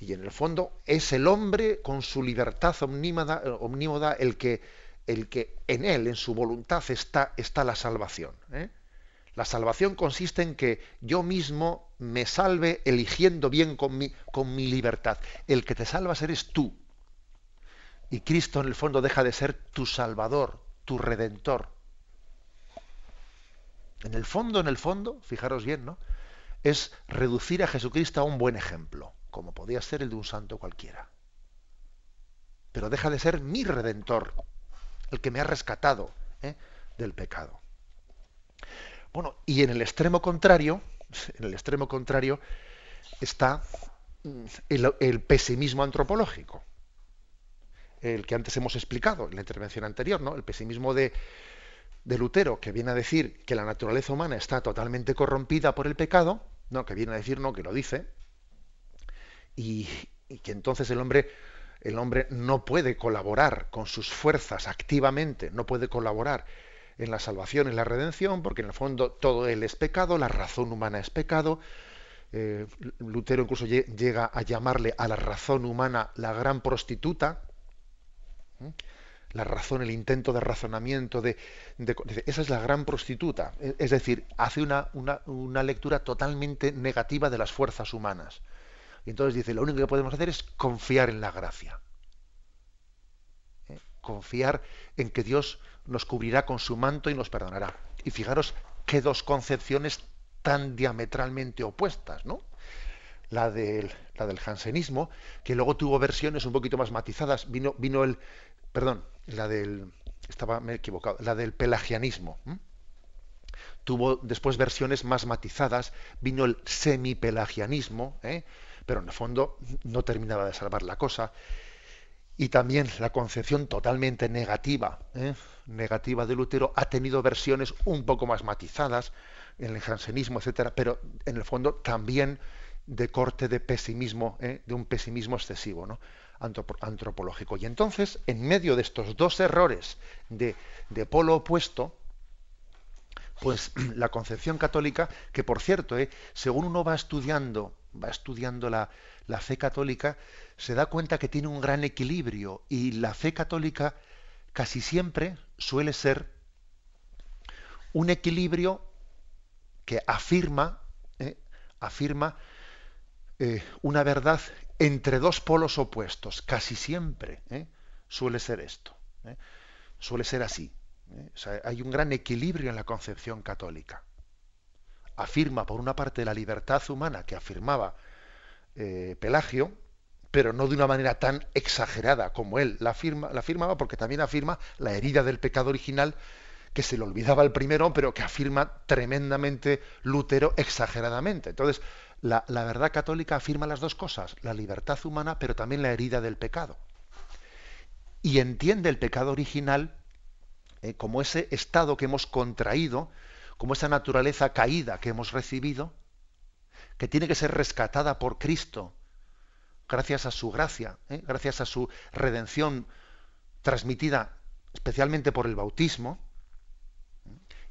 [SPEAKER 2] Y en el fondo es el hombre con su libertad omnímoda, el, que, el que en él, en su voluntad, está, está la salvación. ¿eh? La salvación consiste en que yo mismo me salve eligiendo bien con mi, con mi libertad. El que te salvas eres tú. Y Cristo en el fondo deja de ser tu salvador, tu redentor. En el fondo, en el fondo, fijaros bien, ¿no? Es reducir a Jesucristo a un buen ejemplo, como podía ser el de un santo cualquiera. Pero deja de ser mi redentor, el que me ha rescatado ¿eh? del pecado. Bueno, y en el extremo contrario, en el extremo contrario está el, pesimismo antropológico, el que antes hemos explicado en la intervención anterior, ¿no? El pesimismo de, de Lutero, que viene a decir que la naturaleza humana está totalmente corrompida por el pecado, no, que viene a decir no, que lo dice, y, y que entonces el hombre, el hombre no puede colaborar con sus fuerzas activamente, no puede colaborar en la salvación, en la redención, porque en el fondo todo él es pecado, la razón humana es pecado. Eh, Lutero incluso llega a llamarle a la razón humana la gran prostituta. La razón, el intento de razonamiento, de, esa es la gran prostituta. E, es decir, hace una, una, lectura totalmente negativa de las fuerzas humanas. Y entonces dice, lo único que podemos hacer es confiar en la gracia. ¿Eh? Confiar en que Dios nos cubrirá con su manto y nos perdonará. Y fijaros qué dos concepciones tan diametralmente opuestas, ¿no? La del, la del jansenismo, que luego tuvo versiones un poquito más matizadas, vino, vino el, perdón, la del, estaba, me he equivocado, la del pelagianismo. Tuvo después versiones más matizadas, vino el semipelagianismo, ¿eh? pero en el fondo no terminaba de salvar la cosa y también la concepción totalmente negativa, ¿eh? negativa de Lutero, ha tenido versiones un poco más matizadas en el jansenismo, etcétera, pero en el fondo también de corte de pesimismo, ¿eh? de un pesimismo excesivo, ¿no? antropológico. Y entonces, en medio de estos dos errores de, de polo opuesto, pues la concepción católica, que por cierto, ¿eh? según uno va estudiando, va estudiando la, la fe católica, se da cuenta que tiene un gran equilibrio y la fe católica casi siempre suele ser un equilibrio que afirma, eh, afirma eh, una verdad entre dos polos opuestos. Casi siempre eh, suele ser esto. Suele ser así. hay un gran equilibrio en la concepción católica. Afirma, por una parte, la libertad humana que afirmaba Pelagio, pero no de una manera tan exagerada como él la, afirma, la afirmaba, porque también afirma la herida del pecado original que se le olvidaba el primero, pero que afirma tremendamente Lutero exageradamente. Entonces, la, verdad católica afirma las dos cosas, la libertad humana, pero también la herida del pecado. Y entiende el pecado original eh, como ese estado que hemos contraído, como esa naturaleza caída que hemos recibido, que tiene que ser rescatada por Cristo gracias a su gracia, ¿eh? gracias a su redención transmitida especialmente por el bautismo,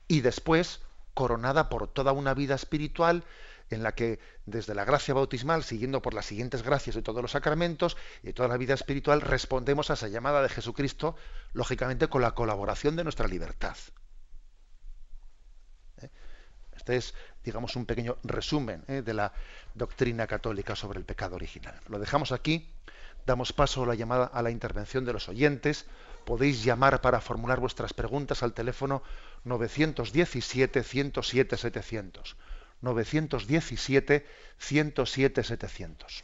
[SPEAKER 2] y después coronada por toda una vida espiritual en la que desde la gracia bautismal, siguiendo por las siguientes gracias de todos los sacramentos y toda la vida espiritual, respondemos a esa llamada de Jesucristo, lógicamente con la colaboración de nuestra libertad. Este es, digamos, un pequeño resumen ¿eh? de la doctrina católica sobre el pecado original. Lo dejamos aquí, damos paso a la llamada a la intervención de los oyentes. Podéis llamar para formular vuestras preguntas al teléfono 917-107-700. 917-107-700.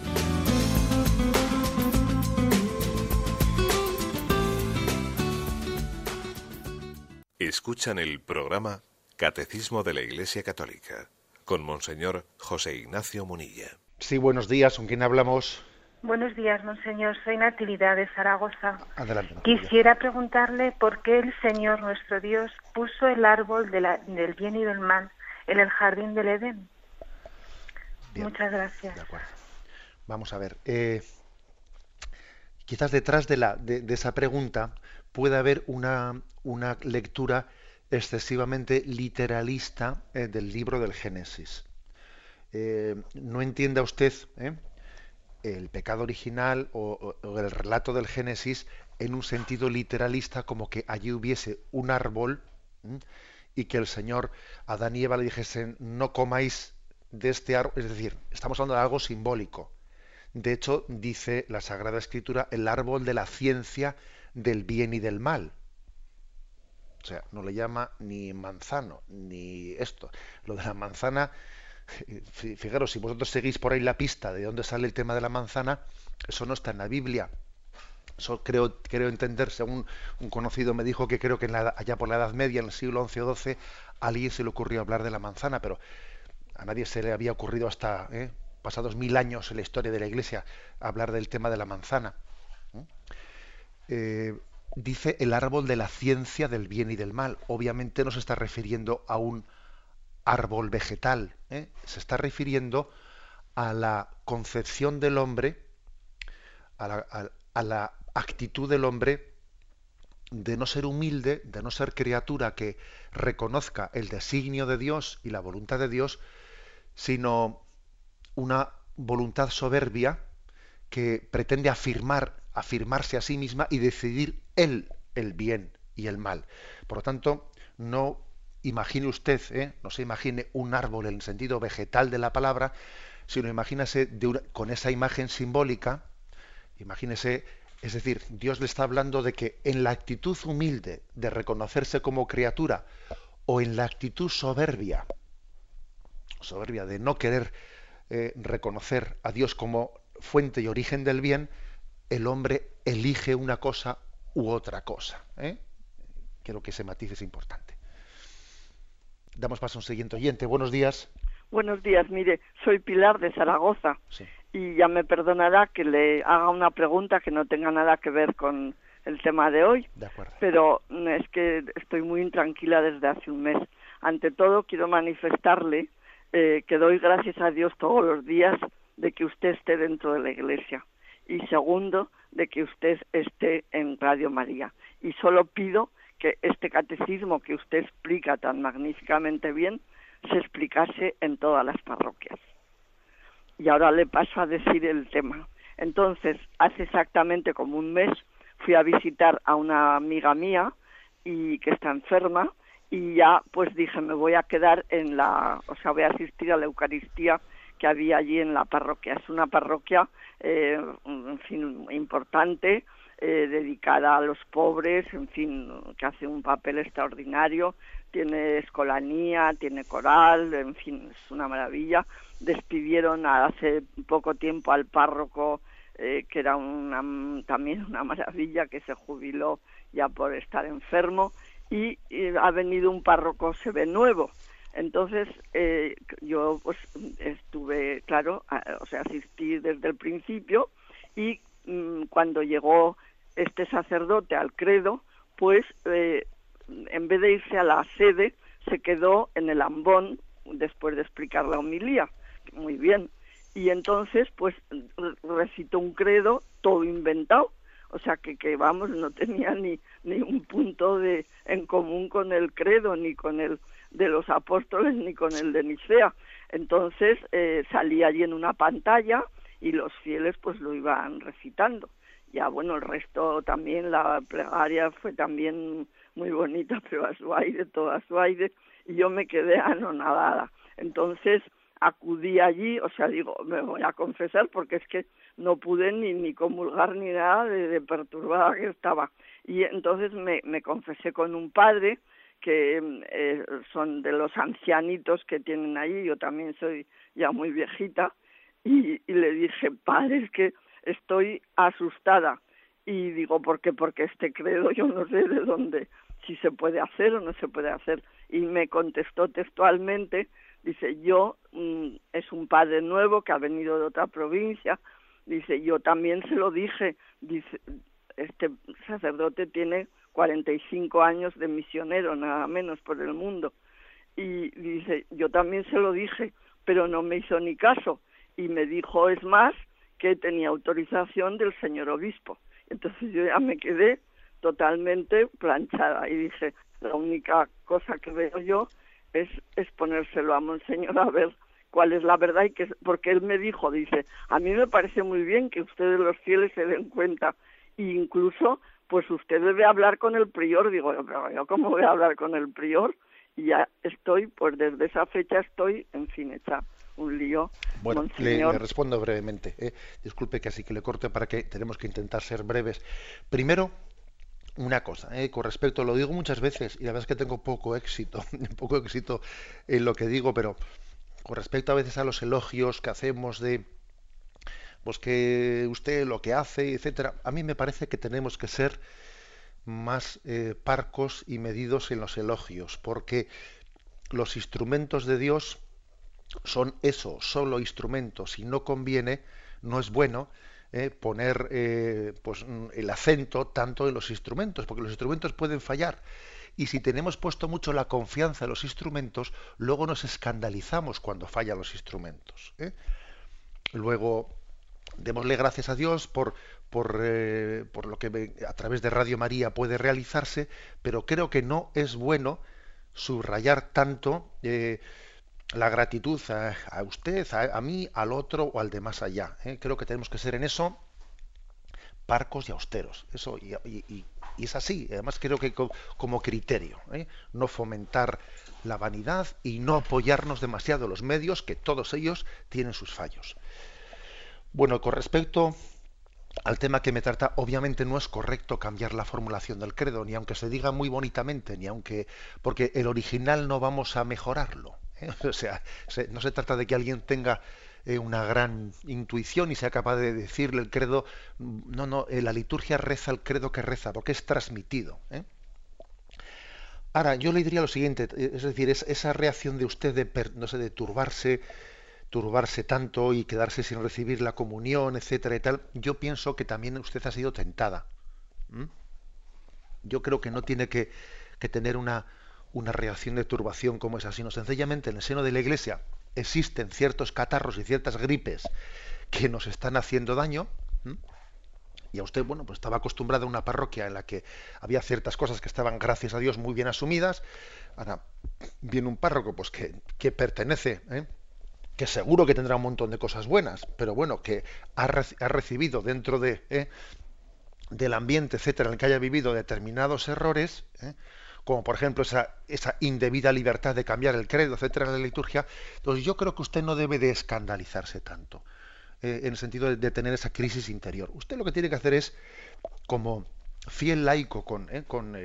[SPEAKER 3] Escuchan el programa Catecismo de la Iglesia Católica con Monseñor José Ignacio Munilla.
[SPEAKER 2] Sí, buenos días. ¿Con quién hablamos?
[SPEAKER 4] Buenos días, monseñor. Soy Natividad de Zaragoza.
[SPEAKER 2] Adelante.
[SPEAKER 4] Quisiera preguntarle por qué el Señor nuestro Dios puso el árbol del bien y del mal en el jardín del Edén. Muchas gracias.
[SPEAKER 2] De acuerdo. Vamos a ver. Eh, quizás detrás de, la, de, esa pregunta puede haber una, una lectura excesivamente literalista eh, del libro del Génesis. Eh, no entienda usted ¿eh? el pecado original o, el relato del Génesis en un sentido literalista como que allí hubiese un árbol y que el Señor Adán y Eva le dijesen no comáis de este árbol, es decir, estamos hablando de algo simbólico. De hecho, dice la Sagrada Escritura, el árbol de la ciencia del bien y del mal. O sea, no le llama ni manzano, ni esto. Lo de la manzana, fijaros, si vosotros seguís por ahí la pista de dónde sale el tema de la manzana, eso no está en la Biblia. Eso creo, creo entender, según un conocido me dijo que creo que allá por la Edad Media, en el siglo XI o XII, a alguien se le ocurrió hablar de la manzana, pero a nadie se le había ocurrido hasta ¿eh? pasados mil años en la historia de la Iglesia hablar del tema de la manzana. ¿Eh? dice el árbol de la ciencia del bien y del mal. Obviamente no se está refiriendo a un árbol vegetal, ¿eh? se está refiriendo a la concepción del hombre, a la, actitud del hombre de no ser humilde, de no ser criatura que reconozca el designio de Dios y la voluntad de Dios, sino una voluntad soberbia que pretende afirmar afirmarse a sí misma y decidir él el bien y el mal. Por lo tanto, no imagine usted, ¿eh? no se imagine un árbol en el sentido vegetal de la palabra, sino imagínese con esa imagen simbólica, imagínese, es decir, Dios le está hablando de que en la actitud humilde de reconocerse como criatura o en la actitud soberbia, soberbia de no querer eh, reconocer a Dios como fuente y origen del bien, el hombre elige una cosa u otra cosa. ¿eh? Creo que ese matiz es importante. Damos paso a un siguiente oyente. Buenos días.
[SPEAKER 5] Buenos días, mire, soy Pilar de Zaragoza y ya me perdonará que le haga una pregunta que no tenga nada que ver con el tema de hoy,
[SPEAKER 2] de acuerdo.
[SPEAKER 5] pero es que estoy muy intranquila desde hace un mes. Ante todo, quiero manifestarle eh, que doy gracias a Dios todos los días de que usted esté dentro de la iglesia y segundo, de que usted esté en Radio María. Y solo pido que este catecismo que usted explica tan magníficamente bien se explicase en todas las parroquias. Y ahora le paso a decir el tema. Entonces, hace exactamente como un mes fui a visitar a una amiga mía y que está enferma y ya pues dije me voy a quedar en la, o sea, voy a asistir a la Eucaristía que había allí en la parroquia. Es una parroquia, eh, en fin, importante, eh, dedicada a los pobres, en fin, que hace un papel extraordinario. Tiene escolanía, tiene coral, en fin, es una maravilla. Despidieron hace poco tiempo al párroco, eh, que era una, también una maravilla, que se jubiló ya por estar enfermo, y, y ha venido un párroco se ve nuevo entonces, eh, yo pues estuve, claro, o sea, asistí desde el principio y mm, cuando llegó este sacerdote al credo, pues eh, en vez de irse a la sede, se quedó en el ambón después de explicar la homilía. Muy bien. Y entonces, pues recitó un credo todo inventado. O sea que, que vamos, no tenía ni, ni un punto de en común con el credo ni con el de los apóstoles ni con el de Nicea. Entonces eh, salía allí en una pantalla y los fieles pues lo iban recitando. Ya bueno, el resto también, la plegaria fue también muy bonita, pero a su aire, todo a su aire. y yo me quedé anonadada. Entonces acudí allí, o sea, digo, me voy a confesar porque es que no pude ni, ni comulgar ni nada de, perturbada que estaba. Y entonces me, me confesé con un padre que eh, son de los ancianitos que tienen ahí, yo también soy ya muy viejita, y, le dije, padre, es que estoy asustada. Y digo, ¿por qué? Porque este credo yo no sé de dónde, si se puede hacer o no se puede hacer. Y me contestó textualmente, dice, yo, mm, es un padre nuevo que ha venido de otra provincia, dice, yo también se lo dije, dice, este sacerdote tiene 45 años de misionero, nada menos por el mundo. Y dice, yo también se lo dije, pero no me hizo ni caso. Y me dijo, es más, que tenía autorización del señor obispo. Entonces yo ya me quedé totalmente planchada y dije, la única cosa que veo yo es, es ponérselo a Monseñor a ver cuál es la verdad y que porque él me dijo, dice, a mí me parece muy bien que ustedes los fieles se den cuenta e incluso pues usted debe hablar con el prior, digo, pero yo cómo voy a hablar con el prior y ya estoy, pues desde esa fecha estoy, en fin, hecha un lío.
[SPEAKER 2] Bueno, le, respondo brevemente. ¿eh? Disculpe que así que le corte para que tenemos que intentar ser breves. Primero, una cosa, ¿eh? con respecto, lo digo muchas veces y la verdad es que tengo poco éxito, poco éxito en lo que digo, pero con respecto a veces a los elogios que hacemos de pues que usted lo que hace, etcétera, a mí me parece que tenemos que ser más eh, parcos y medidos en los elogios, porque los instrumentos de Dios son eso, solo instrumentos, y no conviene, no es bueno eh, poner eh, pues, el acento tanto en los instrumentos, porque los instrumentos pueden fallar. Y si tenemos puesto mucho la confianza en los instrumentos, luego nos escandalizamos cuando fallan los instrumentos. Luego, démosle gracias a Dios por, por, por, lo que a través de Radio María puede realizarse, pero creo que no es bueno subrayar tanto la gratitud a, usted, a, mí, al otro o al de más allá. ¿eh? Creo que tenemos que ser en eso parcos y austeros. Eso y, es así. Además creo que como criterio, ¿eh? no fomentar la vanidad y no apoyarnos demasiado los medios, que todos ellos tienen sus fallos. Bueno, con respecto al tema que me trata, obviamente no es correcto cambiar la formulación del credo, ni aunque se diga muy bonitamente, ni aunque porque el original no vamos a mejorarlo. O sea, no se trata de que alguien tenga eh, una gran intuición y sea capaz de decirle el credo. No, no, eh, la liturgia reza el credo que reza, porque es transmitido. ¿eh? Ahora, yo le diría lo siguiente, es decir, es, esa reacción de usted de, no sé, de turbarse, turbarse tanto y quedarse sin recibir la comunión, etcétera y tal, yo pienso que también usted ha sido tentada. Yo creo que no tiene que tener una, reacción de turbación como esa, sino sencillamente en el seno de la Iglesia existen ciertos catarros y ciertas gripes que nos están haciendo daño. Y a usted, bueno, pues estaba acostumbrado a una parroquia en la que había ciertas cosas que estaban, gracias a Dios, muy bien asumidas. Ahora viene un párroco, pues que, que pertenece, ¿eh? Que seguro que tendrá un montón de cosas buenas, pero bueno, que ha, recibido dentro de, ¿eh? del ambiente, etcétera, en el que haya vivido determinados errores, ¿eh? como por ejemplo esa, esa indebida libertad de cambiar el credo, etcétera, en la liturgia, entonces yo creo que usted no debe de escandalizarse tanto, eh, en el sentido de, tener esa crisis interior. Usted lo que tiene que hacer es, como fiel laico con, eh, con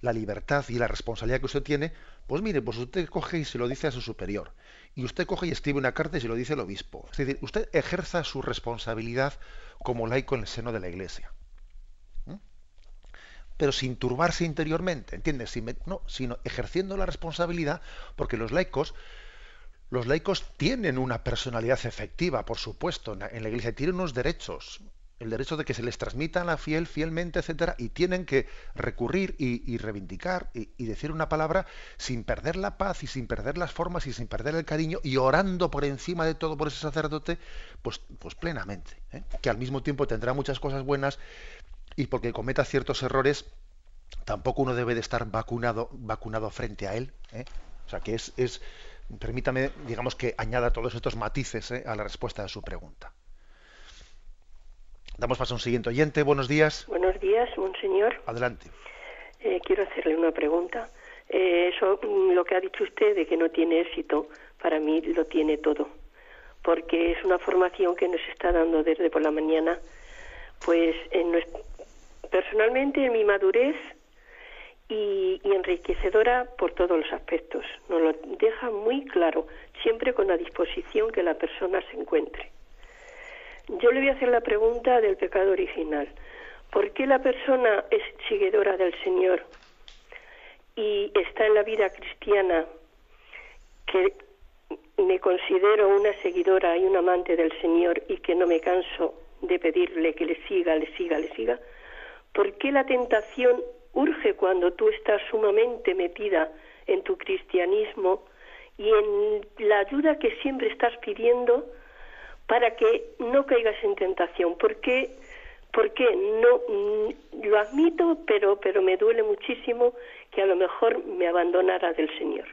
[SPEAKER 2] la libertad y la responsabilidad que usted tiene, pues mire, pues usted coge y se lo dice a su superior. Y usted coge y escribe una carta y se lo dice al obispo. Es decir, usted ejerza su responsabilidad como laico en el seno de la iglesia pero sin turbarse interiormente, ¿entiendes? no, sino ejerciendo la responsabilidad, porque los laicos, los laicos tienen una personalidad efectiva, por supuesto, en la, iglesia, tienen unos derechos, el derecho de que se les transmita la fiel, fielmente, etcétera, y tienen que recurrir y, reivindicar y, decir una palabra sin perder la paz y sin perder las formas y sin perder el cariño y orando por encima de todo por ese sacerdote, pues, pues plenamente, ¿eh? que al mismo tiempo tendrá muchas cosas buenas y porque cometa ciertos errores, tampoco uno debe de estar vacunado, vacunado frente a él. ¿eh? O sea que es, es, permítame, digamos que añada todos estos matices ¿eh? a la respuesta de su pregunta. Damos paso a un siguiente oyente. Buenos días.
[SPEAKER 6] Buenos días, monseñor.
[SPEAKER 2] Adelante.
[SPEAKER 6] Eh, quiero hacerle una pregunta. Eh, eso, mm, lo que ha dicho usted de que no tiene éxito, para mí lo tiene todo, porque es una formación que nos está dando desde por la mañana, pues en personalmente en mi madurez y, enriquecedora por todos los aspectos. Nos lo deja muy claro, siempre con la disposición que la persona se encuentre. Yo le voy a hacer la pregunta del pecado original. ¿Por qué la persona es seguidora del Señor y está en la vida cristiana que me considero una seguidora y un amante del Señor y que no me canso de pedirle que le siga, le siga, le siga? ¿Por qué la tentación urge cuando tú estás sumamente metida en tu cristianismo y en la ayuda que siempre estás pidiendo para que no caigas en tentación? ¿Por qué? Porque no mm, lo admito, pero pero me duele muchísimo que a lo mejor me abandonara del Señor.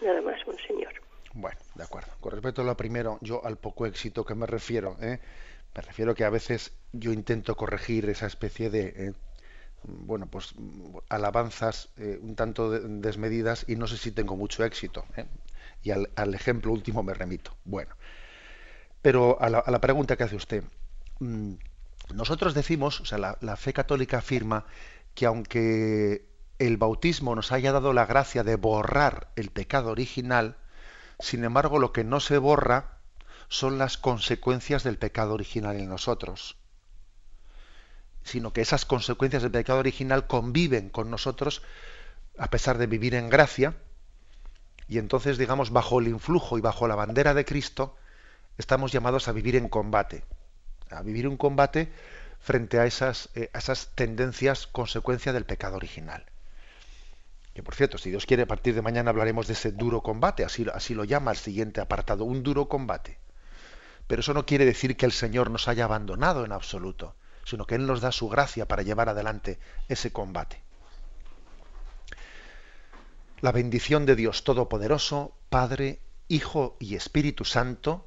[SPEAKER 6] Nada más, monseñor.
[SPEAKER 2] Bueno, de acuerdo. Con respecto a lo primero, yo al poco éxito que me refiero, ¿eh? me refiero que a veces yo intento corregir esa especie de ¿eh? bueno, pues alabanzas eh, un tanto desmedidas y no sé si tengo mucho éxito. ¿eh? Y al, ejemplo último me remito. Bueno, pero a la, pregunta que hace usted. Mm, nosotros decimos, o sea, la, la fe católica afirma que aunque el bautismo nos haya dado la gracia de borrar el pecado original, sin embargo lo que no se borra son las consecuencias del pecado original en nosotros sino que esas consecuencias del pecado original conviven con nosotros a pesar de vivir en gracia, y entonces, digamos, bajo el influjo y bajo la bandera de Cristo, estamos llamados a vivir en combate, a vivir un combate frente a esas, eh, esas tendencias consecuencia del pecado original. Que por cierto, si Dios quiere, a partir de mañana hablaremos de ese duro combate, así, así lo llama el siguiente apartado, un duro combate. Pero eso no quiere decir que el Señor nos haya abandonado en absoluto sino que Él nos da su gracia para llevar adelante ese combate. La bendición de Dios Todopoderoso, Padre, Hijo y Espíritu Santo,